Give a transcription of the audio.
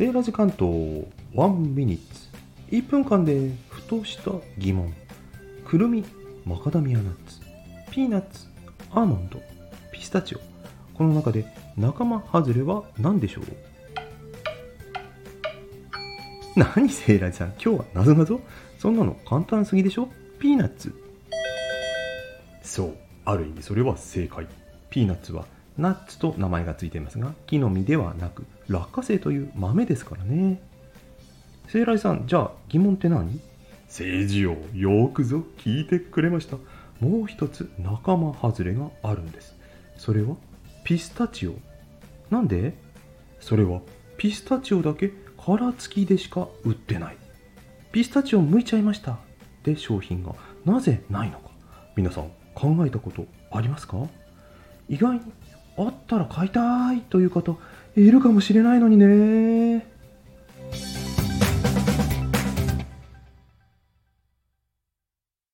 セーラジ関東1ミニッツ。1分間でふとした疑問。くるみマカダミアナッツ。ピーナッツアーモンドピスタチオ。この中で仲間外れは何でしょう？何セーラジさん？今日はなぞなぞ？そんなの簡単すぎでしょ？ピーナッツ。そうある意味それは正解。ピーナッツはナッツと名前がついていますが木の実ではなく落花生という豆ですからね。聖来さんじゃあ疑問って何？政治をよくぞ聞いてくれました。もう一つ仲間外れがあるんです。それはピスタチオ。なんで？それはピスタチオだけ殻付きでしか売ってない。ピスタチオ剥いちゃいました。で商品がなぜないのか。皆さん考えたことありますか？意外にあったら買いたいという方いるかもしれないのにね。